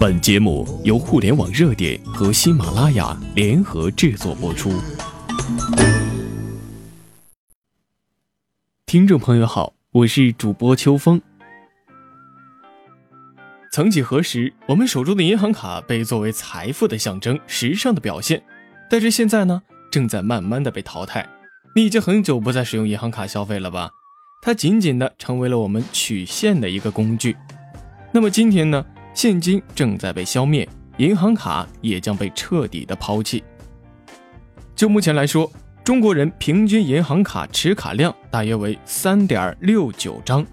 本节目由互联网热点和喜马拉雅联合制作播出。听众朋友好，我是主播秋风。曾几何时，我们手中的银行卡被作为财富的象征、时尚的表现，但是现在呢，正在慢慢的被淘汰。你已经很久不再使用银行卡消费了吧？它仅仅的成为了我们取现的一个工具。那么今天呢？现金正在被消灭，银行卡也将被彻底的抛弃。就目前来说，中国人平均银行卡持卡量大约为三点六九张。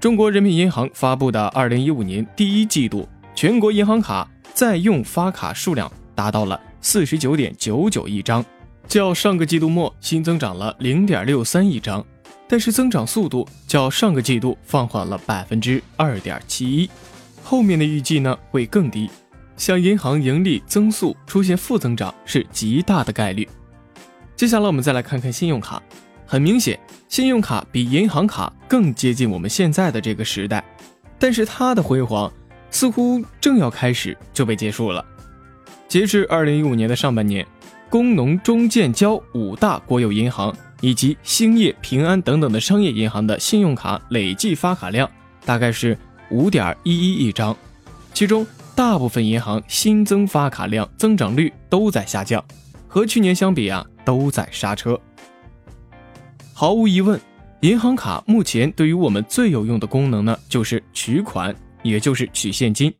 中国人民银行发布的二零一五年第一季度全国银行卡在用发卡数量达到了四十九点九九亿张，较上个季度末新增长了零点六三亿张，但是增长速度较上个季度放缓了百分之二点七一。后面的预计呢会更低，像银行盈利增速出现负增长是极大的概率。接下来我们再来看看信用卡，很明显，信用卡比银行卡更接近我们现在的这个时代，但是它的辉煌似乎正要开始就被结束了。截至二零一五年的上半年，工农中建交五大国有银行以及兴业平安等等的商业银行的信用卡累计发卡量大概是。五点一一亿张，其中大部分银行新增发卡量增长率都在下降，和去年相比啊，都在刹车。毫无疑问，银行卡目前对于我们最有用的功能呢，就是取款，也就是取现金。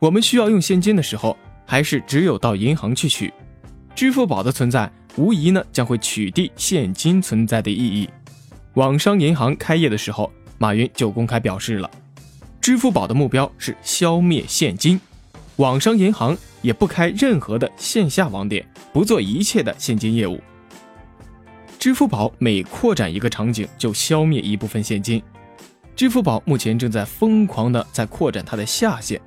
我们需要用现金的时候，还是只有到银行去取。支付宝的存在，无疑呢将会取缔现金存在的意义。网商银行开业的时候，马云就公开表示了。支付宝的目标是消灭现金，网商银行也不开任何的线下网点，不做一切的现金业务。支付宝每扩展一个场景，就消灭一部分现金。支付宝目前正在疯狂的在扩展它的下线，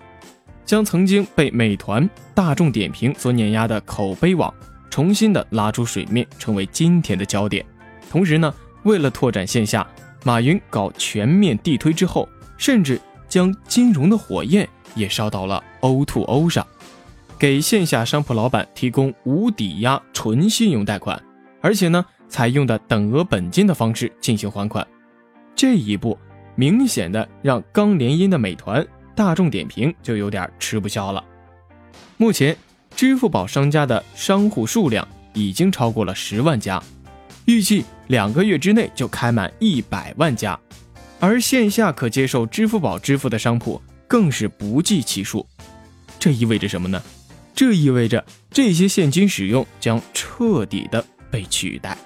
将曾经被美团、大众点评所碾压的口碑网重新的拉出水面，成为今天的焦点。同时呢，为了拓展线下，马云搞全面地推之后，甚至。将金融的火焰也烧到了 O2O 上，给线下商铺老板提供无抵押纯信用贷款，而且呢，采用的等额本金的方式进行还款。这一步明显的让刚联姻的美团、大众点评就有点吃不消了。目前，支付宝商家的商户数量已经超过了十万家，预计两个月之内就开满一百万家。而线下可接受支付宝支付的商铺更是不计其数，这意味着什么呢？这意味着这些现金使用将彻底的被取代。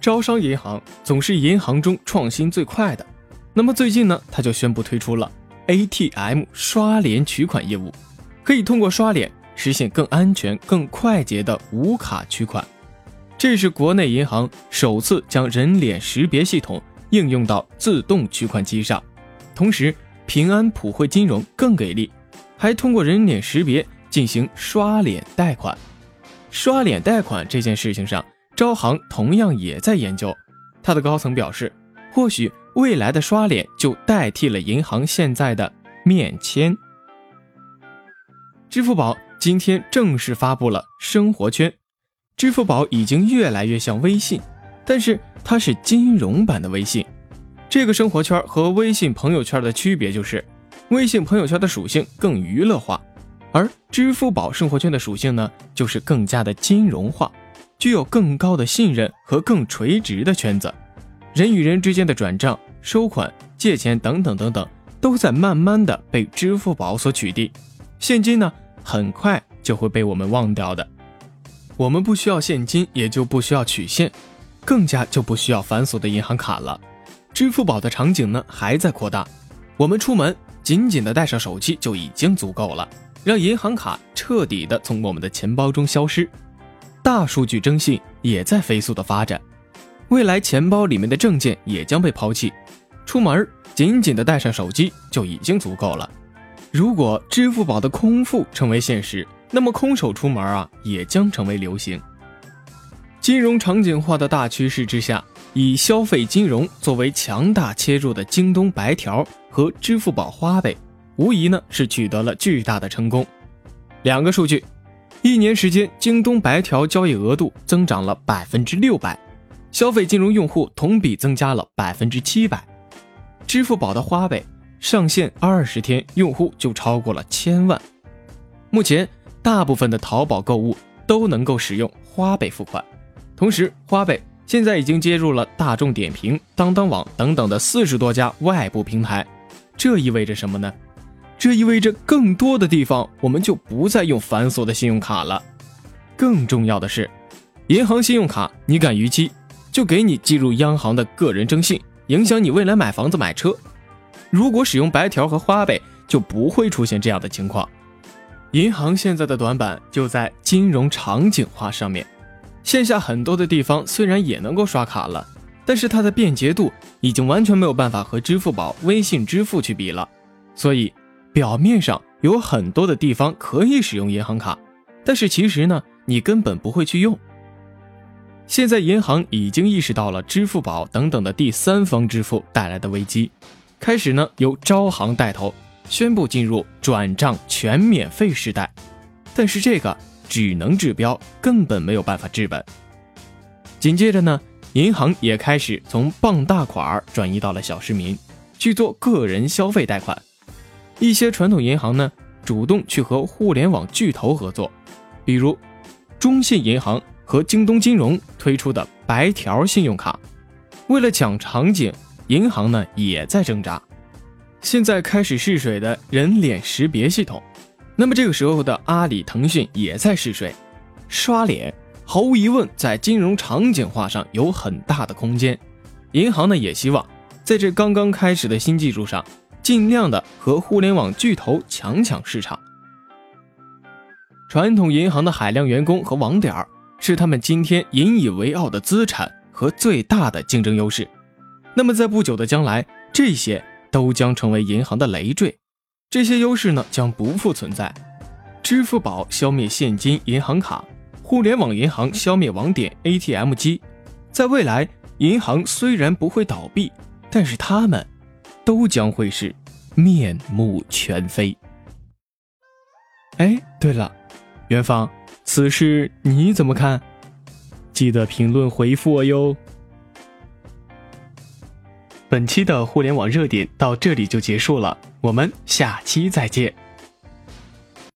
招商银行总是银行中创新最快的，那么最近呢，他就宣布推出了 ATM 刷脸取款业务，可以通过刷脸实现更安全、更快捷的无卡取款。这是国内银行首次将人脸识别系统。应用到自动取款机上，同时平安普惠金融更给力，还通过人脸识别进行刷脸贷款。刷脸贷款这件事情上，招行同样也在研究。他的高层表示，或许未来的刷脸就代替了银行现在的面签。支付宝今天正式发布了生活圈，支付宝已经越来越像微信。但是它是金融版的微信，这个生活圈和微信朋友圈的区别就是，微信朋友圈的属性更娱乐化，而支付宝生活圈的属性呢，就是更加的金融化，具有更高的信任和更垂直的圈子，人与人之间的转账、收款、借钱等等等等，都在慢慢的被支付宝所取缔，现金呢，很快就会被我们忘掉的，我们不需要现金，也就不需要取现。更加就不需要繁琐的银行卡了，支付宝的场景呢还在扩大，我们出门紧紧的带上手机就已经足够了，让银行卡彻底的从我们的钱包中消失。大数据征信也在飞速的发展，未来钱包里面的证件也将被抛弃，出门紧紧的带上手机就已经足够了。如果支付宝的空腹成为现实，那么空手出门啊也将成为流行。金融场景化的大趋势之下，以消费金融作为强大切入的京东白条和支付宝花呗，无疑呢是取得了巨大的成功。两个数据，一年时间，京东白条交易额度增长了百分之六百，消费金融用户同比增加了百分之七百。支付宝的花呗上线二十天，用户就超过了千万。目前，大部分的淘宝购物都能够使用花呗付款，同时，花呗现在已经接入了大众点评、当当网等等的四十多家外部平台。这意味着什么呢？这意味着更多的地方我们就不再用繁琐的信用卡了。更重要的是，银行信用卡你敢逾期，就给你记入央行的个人征信，影响你未来买房子买车。如果使用白条和花呗，就不会出现这样的情况。银行现在的短板就在金融场景化上面，线下很多的地方虽然也能够刷卡了，但是它的便捷度已经完全没有办法和支付宝、微信支付去比了，所以。表面上有很多的地方可以使用银行卡，但是其实呢，你根本不会去用。现在银行已经意识到了支付宝等等的第三方支付带来的危机，开始呢由招行带头宣布进入转账全免费时代，但是这个只能治标，根本没有办法治本。紧接着呢，银行也开始从傍大款转移到了小市民，去做个人消费贷款。一些传统银行呢，主动去和互联网巨头合作，比如中信银行和京东金融推出的白条信用卡。为了抢场景，银行呢也在挣扎。现在开始试水的人脸识别系统，那么这个时候的阿里、腾讯也在试水。刷脸，毫无疑问在金融场景化上有很大的空间。银行呢也希望在这刚刚开始的新技术上。尽量的和互联网巨头抢抢市场。传统银行的海量员工和网点是他们今天引以为傲的资产和最大的竞争优势。那么在不久的将来，这些都将成为银行的累赘，这些优势呢将不复存在。支付宝消灭现金银行卡，互联网银行消灭网点 ATM 机，在未来，银行虽然不会倒闭，但是他们。都将会是面目全非。哎，对了，元芳，此事你怎么看？记得评论回复我哟。本期的互联网热点到这里就结束了，我们下期再见。